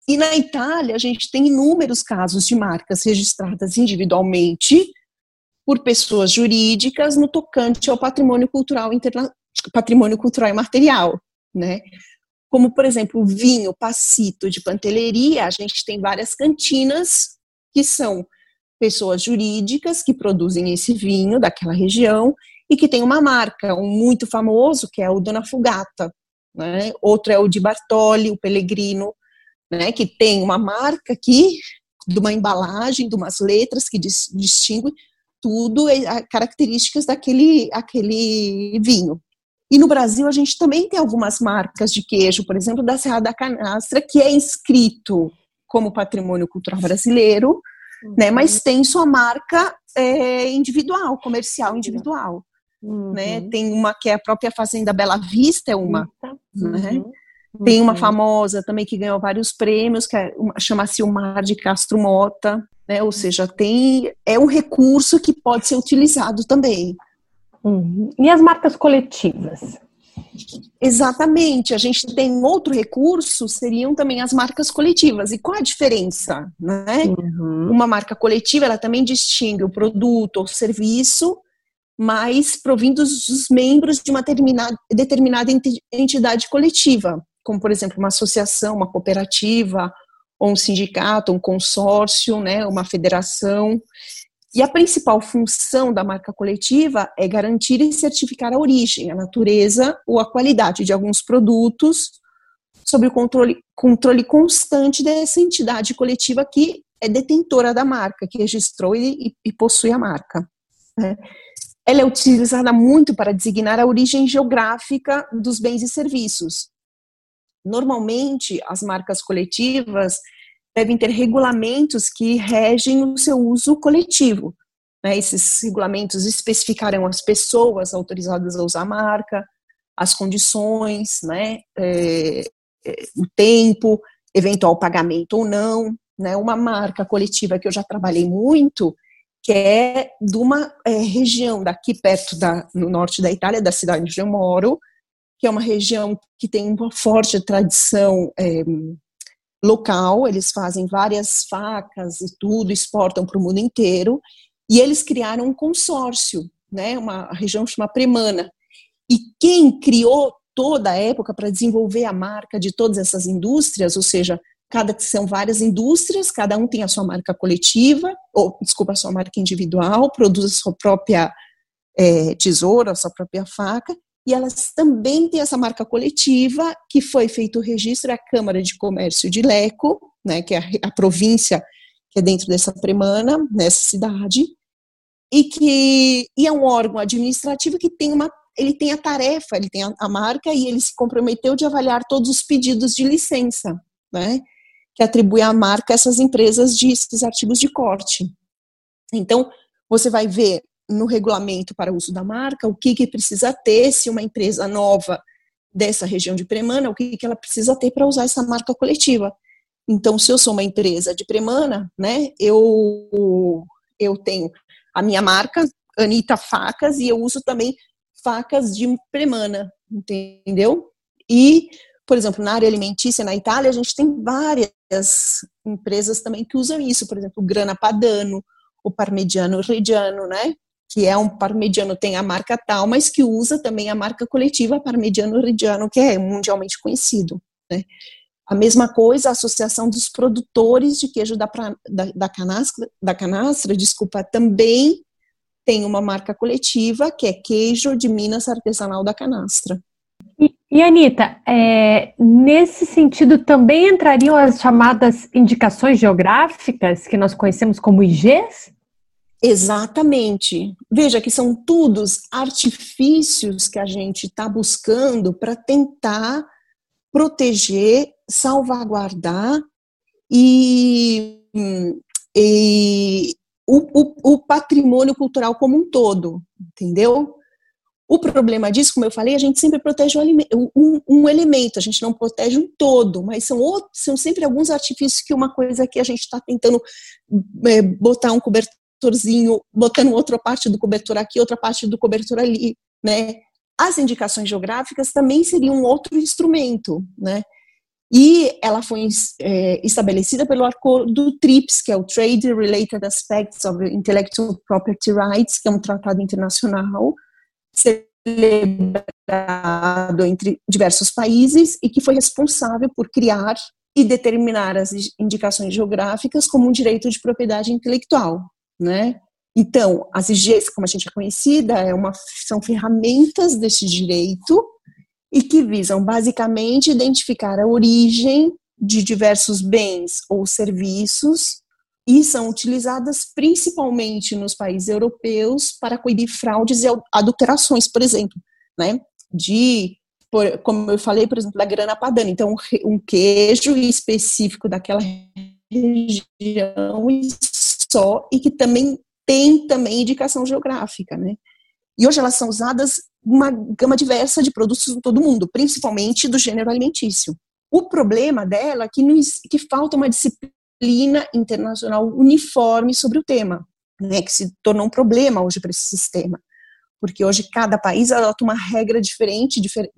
E na Itália, a gente tem inúmeros casos de marcas registradas individualmente por pessoas jurídicas no tocante ao patrimônio cultural interna... patrimônio cultural e material, né? Como, por exemplo, o vinho Passito de Panteleria, a gente tem várias cantinas que são pessoas jurídicas que produzem esse vinho daquela região e que tem uma marca, um muito famoso, que é o Dona Fugata, né? outro é o de Bartoli, o Pellegrino, né? que tem uma marca aqui, de uma embalagem, de umas letras que distingue tudo, características daquele aquele vinho. E no Brasil a gente também tem algumas marcas de queijo, por exemplo, da Serra da Canastra, que é inscrito como patrimônio cultural brasileiro, uhum. né, mas tem sua marca é, individual, comercial individual. Né? Uhum. Né? Tem uma que é a própria Fazenda Bela Vista, é uma. Né? Uhum. Né? Tem uma uhum. famosa também que ganhou vários prêmios, que é, chama-se o Mar de Castro Mota, né? Ou seja, tem é um recurso que pode ser utilizado também. Uhum. E as marcas coletivas? Exatamente, a gente tem outro recurso, seriam também as marcas coletivas. E qual a diferença? Né? Uhum. Uma marca coletiva, ela também distingue o produto ou serviço mas provindos dos membros de uma determinada entidade coletiva, como, por exemplo, uma associação, uma cooperativa, ou um sindicato, um consórcio, né, uma federação. E a principal função da marca coletiva é garantir e certificar a origem, a natureza ou a qualidade de alguns produtos, sob o controle, controle constante dessa entidade coletiva que é detentora da marca, que registrou e, e possui a marca. Né? Ela é utilizada muito para designar a origem geográfica dos bens e serviços. Normalmente, as marcas coletivas devem ter regulamentos que regem o seu uso coletivo. Né? Esses regulamentos especificarão as pessoas autorizadas a usar a marca, as condições, né? É, é, o tempo, eventual pagamento ou não, né, uma marca coletiva que eu já trabalhei muito, que é de uma é, região daqui perto da, no norte da Itália, da cidade onde eu moro, que é uma região que tem uma forte tradição é, local, eles fazem várias facas e tudo, exportam para o mundo inteiro, e eles criaram um consórcio, né, uma região chama Premana, e quem criou toda a época para desenvolver a marca de todas essas indústrias, ou seja, cada são várias indústrias, cada um tem a sua marca coletiva, ou desculpa, a sua marca individual, produz a sua própria é, tesoura, a sua própria faca, e elas também têm essa marca coletiva, que foi feito o registro à Câmara de Comércio de Leco, né, que é a, a província que é dentro dessa premana, nessa cidade, e que e é um órgão administrativo que tem uma ele tem a tarefa, ele tem a, a marca e ele se comprometeu de avaliar todos os pedidos de licença, né? Que atribui à marca essas empresas de esses artigos de corte. Então, você vai ver no regulamento para uso da marca o que, que precisa ter se uma empresa nova dessa região de Premana, o que, que ela precisa ter para usar essa marca coletiva. Então, se eu sou uma empresa de Premana, né, eu, eu tenho a minha marca, Anitta Facas, e eu uso também facas de Premana, entendeu? E, por exemplo, na área alimentícia na Itália, a gente tem várias empresas também que usam isso, por exemplo, o Grana Padano, o Parmigiano Reggiano, né? Que é um parmigiano, tem a marca tal, mas que usa também a marca coletiva Parmigiano Reggiano, que é mundialmente conhecido, né? A mesma coisa, a Associação dos Produtores de Queijo da, da, da, canastra, da canastra, desculpa, também tem uma marca coletiva que é Queijo de Minas Artesanal da Canastra. E, Anitta, é, nesse sentido também entrariam as chamadas indicações geográficas, que nós conhecemos como IGs? Exatamente. Veja que são todos artifícios que a gente está buscando para tentar proteger, salvaguardar e, e o, o, o patrimônio cultural como um todo, entendeu? O problema disso, como eu falei, a gente sempre protege um, um, um, elemento, a gente não protege um todo, mas são, outros, são sempre alguns artifícios que uma coisa que a gente está tentando é, botar um cobertorzinho, botando outra parte do cobertor aqui, outra parte do cobertor ali, né? As indicações geográficas também seriam um outro instrumento, né? E ela foi é, estabelecida pelo acordo TRIPS, que é o Trade Related Aspects of Intellectual Property Rights, que é um tratado internacional celebrado entre diversos países e que foi responsável por criar e determinar as indicações geográficas como um direito de propriedade intelectual, né? Então, as IGs, como a gente é conhecida, é uma, são ferramentas desse direito e que visam basicamente identificar a origem de diversos bens ou serviços e são utilizadas principalmente nos países europeus para coibir fraudes e adulterações, por exemplo, né? De, por, como eu falei, por exemplo, da grana padana. Então, um queijo específico daquela região e só e que também tem também indicação geográfica, né? E hoje elas são usadas uma gama diversa de produtos em todo mundo, principalmente do gênero alimentício. O problema dela é que, não, que falta uma disciplina internacional uniforme sobre o tema, né, que se tornou um problema hoje para esse sistema, porque hoje cada país adota uma regra diferente, diferente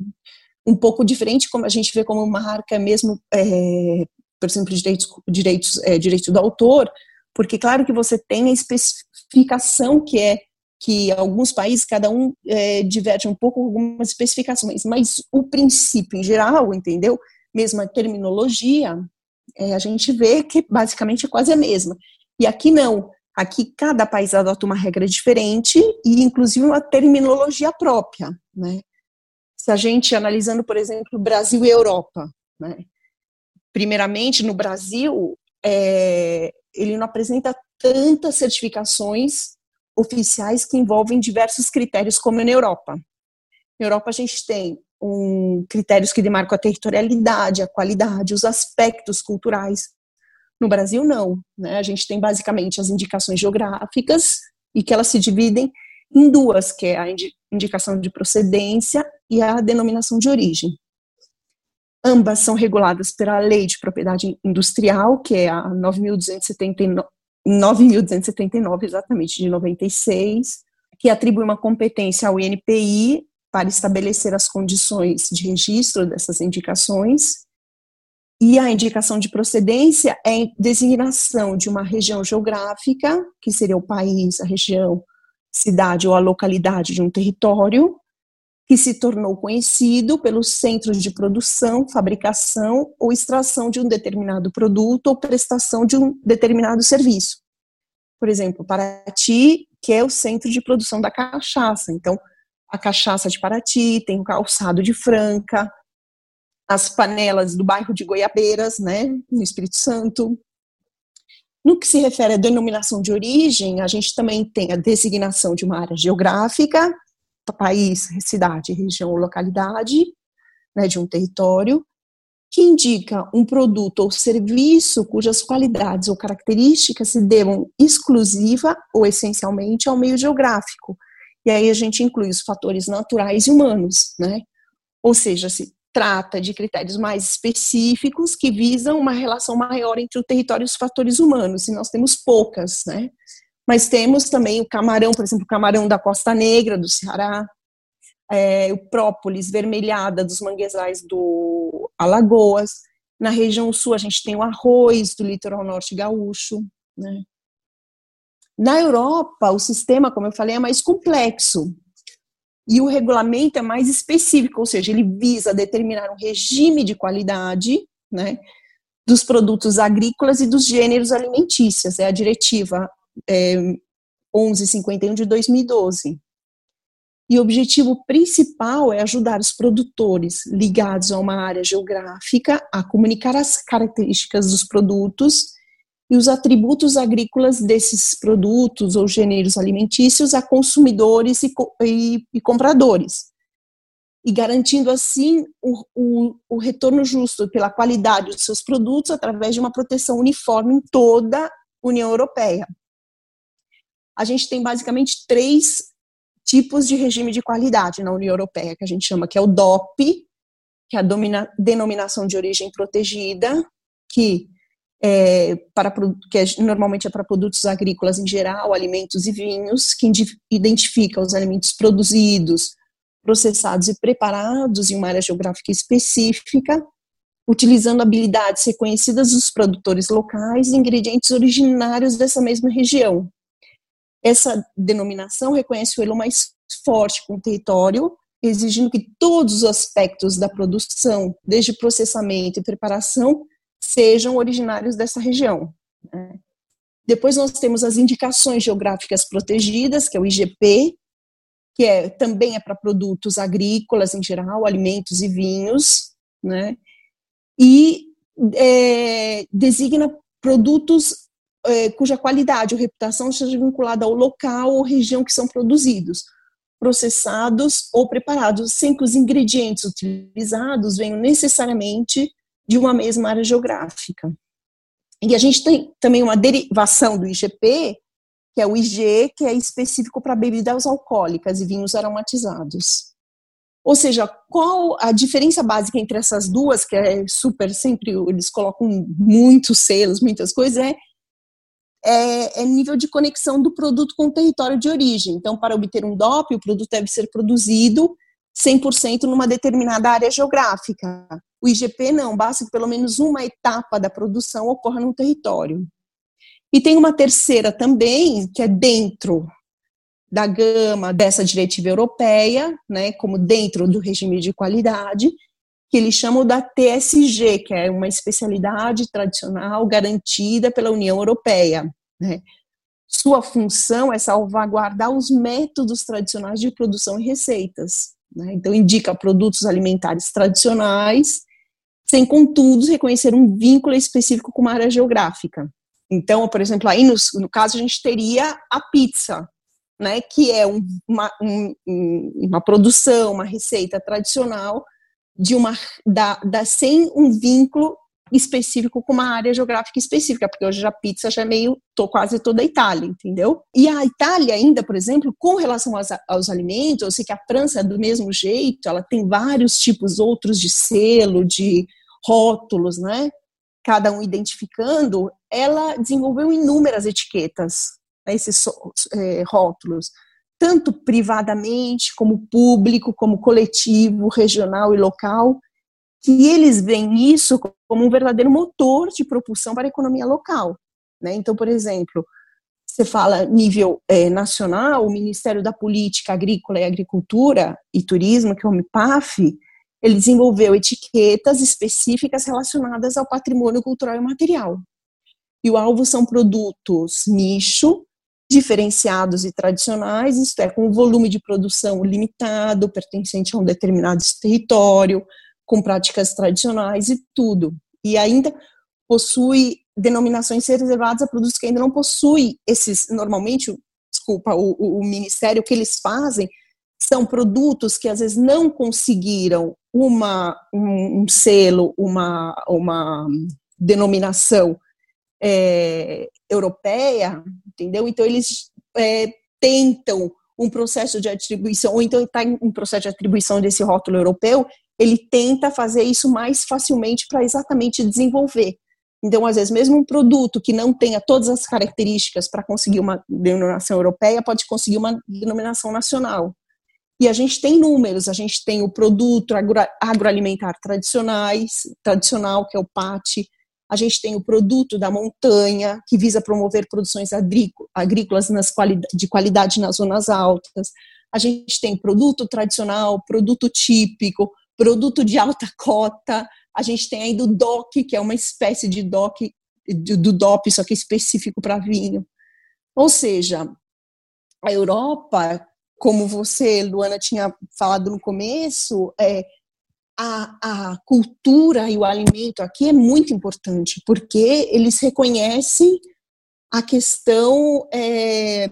um pouco diferente, como a gente vê como marca mesmo, é, por exemplo, direitos, direitos, é, direito do autor, porque claro que você tem a especificação que é que alguns países, cada um é, diverge um pouco algumas especificações, mas o princípio em geral, entendeu? Mesma terminologia, é, a gente vê que basicamente é quase a mesma. E aqui não. Aqui cada país adota uma regra diferente e inclusive uma terminologia própria, né? Se a gente analisando, por exemplo, Brasil e Europa, né? Primeiramente, no Brasil, é, ele não apresenta tantas certificações oficiais que envolvem diversos critérios, como na Europa. Na Europa a gente tem um, critérios que demarcam a territorialidade, a qualidade, os aspectos culturais. No Brasil, não. Né? A gente tem basicamente as indicações geográficas e que elas se dividem em duas, que é a indicação de procedência e a denominação de origem. Ambas são reguladas pela Lei de Propriedade Industrial, que é a 9.279, 9.279 exatamente, de 96, que atribui uma competência ao INPI para estabelecer as condições de registro dessas indicações. E a indicação de procedência é designação de uma região geográfica, que seria o país, a região, cidade ou a localidade de um território, que se tornou conhecido pelos centros de produção, fabricação ou extração de um determinado produto ou prestação de um determinado serviço. Por exemplo, Paraty, que é o centro de produção da cachaça. Então, a cachaça de Paraty, tem o calçado de Franca, as panelas do bairro de Goiabeiras, né, no Espírito Santo. No que se refere à denominação de origem, a gente também tem a designação de uma área geográfica, país, cidade, região ou localidade, né, de um território, que indica um produto ou serviço cujas qualidades ou características se devam exclusiva ou essencialmente ao meio geográfico. E aí a gente inclui os fatores naturais e humanos, né? Ou seja, se trata de critérios mais específicos que visam uma relação maior entre o território e os fatores humanos, e nós temos poucas, né? Mas temos também o camarão, por exemplo, o camarão da Costa Negra, do Ceará, é, o própolis vermelhada dos manguezais do Alagoas. Na região sul, a gente tem o arroz do litoral norte gaúcho. Né? Na Europa, o sistema, como eu falei, é mais complexo. E o regulamento é mais específico, ou seja, ele visa determinar um regime de qualidade né, dos produtos agrícolas e dos gêneros alimentícios. É a diretiva é, 1151 de 2012. E o objetivo principal é ajudar os produtores ligados a uma área geográfica a comunicar as características dos produtos e os atributos agrícolas desses produtos ou gêneros alimentícios a consumidores e, e, e compradores, e garantindo assim o, o, o, retorno justo pela qualidade dos seus produtos através de uma proteção uniforme em toda a União Europeia. A gente tem basicamente três tipos de regime de qualidade na União Europeia, que a gente chama que é o DOP, que é a denominação de origem protegida, que, é, para, que é, normalmente é para produtos agrícolas em geral, alimentos e vinhos, que identifica os alimentos produzidos, processados e preparados em uma área geográfica específica, utilizando habilidades reconhecidas dos produtores locais e ingredientes originários dessa mesma região, essa denominação reconhece o elo mais forte com o território, exigindo que todos os aspectos da produção, desde processamento e preparação, sejam originários dessa região. Né? Depois nós temos as indicações geográficas protegidas, que é o IGP, que é, também é para produtos agrícolas em geral, alimentos e vinhos, né? E é, designa produtos é, cuja qualidade ou reputação esteja vinculada ao local ou região que são produzidos, processados ou preparados, sem que os ingredientes utilizados venham necessariamente de uma mesma área geográfica. E a gente tem também uma derivação do IGP, que é o IG, que é específico para bebidas alcoólicas e vinhos aromatizados. Ou seja, qual a diferença básica entre essas duas, que é super sempre, eles colocam muitos selos, muitas coisas, é é, é, nível de conexão do produto com o território de origem. Então, para obter um DOP, o produto deve ser produzido 100% numa determinada área geográfica. O IGP não, basta que pelo menos uma etapa da produção ocorra no território. E tem uma terceira também, que é dentro da gama dessa diretiva europeia, né, como dentro do regime de qualidade, que eles chamam da TSG, que é uma especialidade tradicional garantida pela União Europeia. Né? Sua função é salvaguardar os métodos tradicionais de produção e receitas. Né? Então, indica produtos alimentares tradicionais, sem, contudo, reconhecer um vínculo específico com uma área geográfica. Então, por exemplo, aí no, no caso a gente teria a pizza, né, que é um, uma, um, uma produção, uma receita tradicional de uma da, da sem um vínculo específico com uma área geográfica específica, porque hoje a pizza já é meio, tô quase toda a Itália, entendeu? E a Itália ainda, por exemplo, com relação aos, aos alimentos, eu sei que a França é do mesmo jeito, ela tem vários tipos outros de selo, de rótulos, né? Cada um identificando, ela desenvolveu inúmeras etiquetas, né, esses é, rótulos, tanto privadamente, como público, como coletivo, regional e local, que eles veem isso como um verdadeiro motor de propulsão para a economia local. Né? Então, por exemplo, você fala nível é, nacional, o Ministério da Política Agrícola e Agricultura e Turismo, que é o MIPAF, ele desenvolveu etiquetas específicas relacionadas ao patrimônio cultural e material. E o alvo são produtos nicho, diferenciados e tradicionais, isto é, com volume de produção limitado, pertencente a um determinado território, com práticas tradicionais e tudo. E ainda possui denominações reservadas a produtos que ainda não possuem esses, normalmente, desculpa, o, o, o ministério, o que eles fazem são produtos que às vezes não conseguiram uma, um, um selo, uma, uma denominação é, europeia, entendeu? Então eles é, tentam um processo de atribuição, ou então está em um processo de atribuição desse rótulo europeu, ele tenta fazer isso mais facilmente para exatamente desenvolver. Então, às vezes, mesmo um produto que não tenha todas as características para conseguir uma denominação europeia, pode conseguir uma denominação nacional. E a gente tem números, a gente tem o produto agro, agroalimentar tradicionais, tradicional, que é o PAT, a gente tem o produto da montanha, que visa promover produções agrícolas nas de qualidade nas zonas altas. A gente tem produto tradicional, produto típico, produto de alta cota, a gente tem ainda o DOC, que é uma espécie de DOC, do DOP, só que específico para vinho. Ou seja, a Europa, como você, Luana, tinha falado no começo, é, a, a cultura e o alimento aqui é muito importante, porque eles reconhecem a questão é,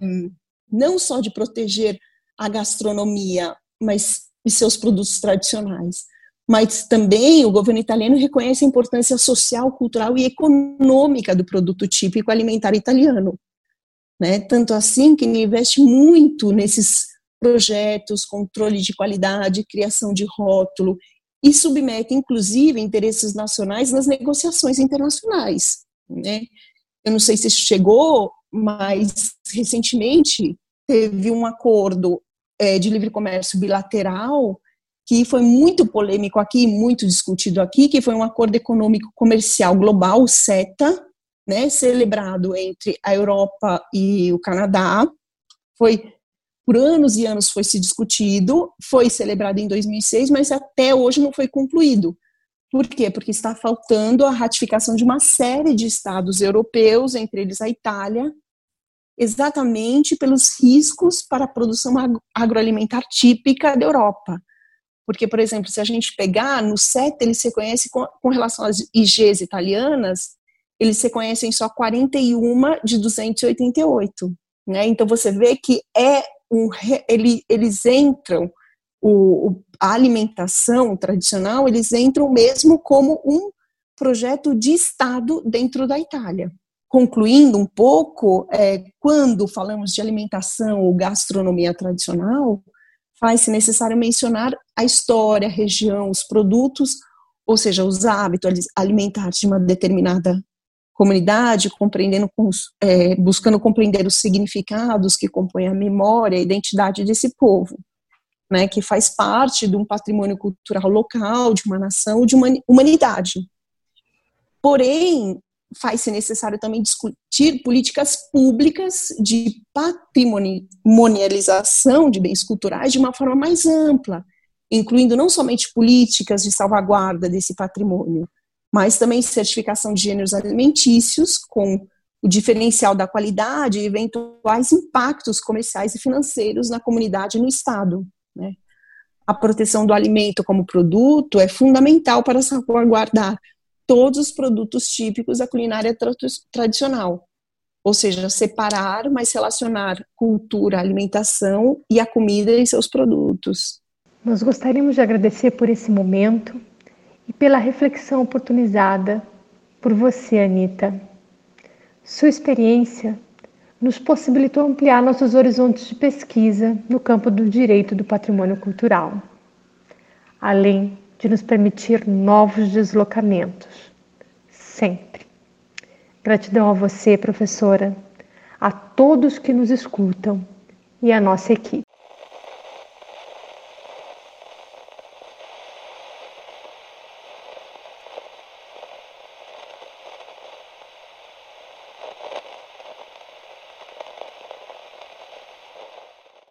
não só de proteger a gastronomia, mas e seus produtos tradicionais. Mas também o governo italiano reconhece a importância social, cultural e econômica do produto típico alimentar italiano. Né? Tanto assim que ele investe muito nesses projetos, controle de qualidade, criação de rótulo e submete, inclusive, interesses nacionais nas negociações internacionais. Né? Eu não sei se chegou, mas recentemente teve um acordo é, de livre comércio bilateral, que foi muito polêmico aqui, muito discutido aqui, que foi um acordo econômico comercial global, CETA, né, celebrado entre a Europa e o Canadá. Foi por anos e anos foi se discutido, foi celebrado em 2006, mas até hoje não foi concluído. Por quê? Porque está faltando a ratificação de uma série de estados europeus, entre eles a Itália, exatamente pelos riscos para a produção agroalimentar típica da Europa. Porque, por exemplo, se a gente pegar no CETA, eles se conhecem com, com relação às IGs italianas, eles se conhecem só 41 de 288. Né? Então você vê que é um, ele, eles entram, o, a alimentação tradicional, eles entram mesmo como um projeto de Estado dentro da Itália. Concluindo um pouco, é, quando falamos de alimentação ou gastronomia tradicional, faz-se necessário mencionar a história, a região, os produtos, ou seja, os hábitos alimentares de uma determinada comunidade, compreendendo, é, buscando compreender os significados que compõem a memória, a identidade desse povo, né, que faz parte de um patrimônio cultural local, de uma nação, de uma humanidade. Porém, faz-se necessário também discutir políticas públicas de patrimonialização de bens culturais de uma forma mais ampla, incluindo não somente políticas de salvaguarda desse patrimônio, mas também certificação de gêneros alimentícios com o diferencial da qualidade e eventuais impactos comerciais e financeiros na comunidade e no Estado. Né? A proteção do alimento como produto é fundamental para salvaguardar todos os produtos típicos da culinária tra tradicional. Ou seja, separar, mas relacionar cultura, alimentação e a comida e seus produtos. Nós gostaríamos de agradecer por esse momento e pela reflexão oportunizada por você, Anita. Sua experiência nos possibilitou ampliar nossos horizontes de pesquisa no campo do direito do patrimônio cultural, além de nos permitir novos deslocamentos, sempre. Gratidão a você, professora, a todos que nos escutam e a nossa equipe.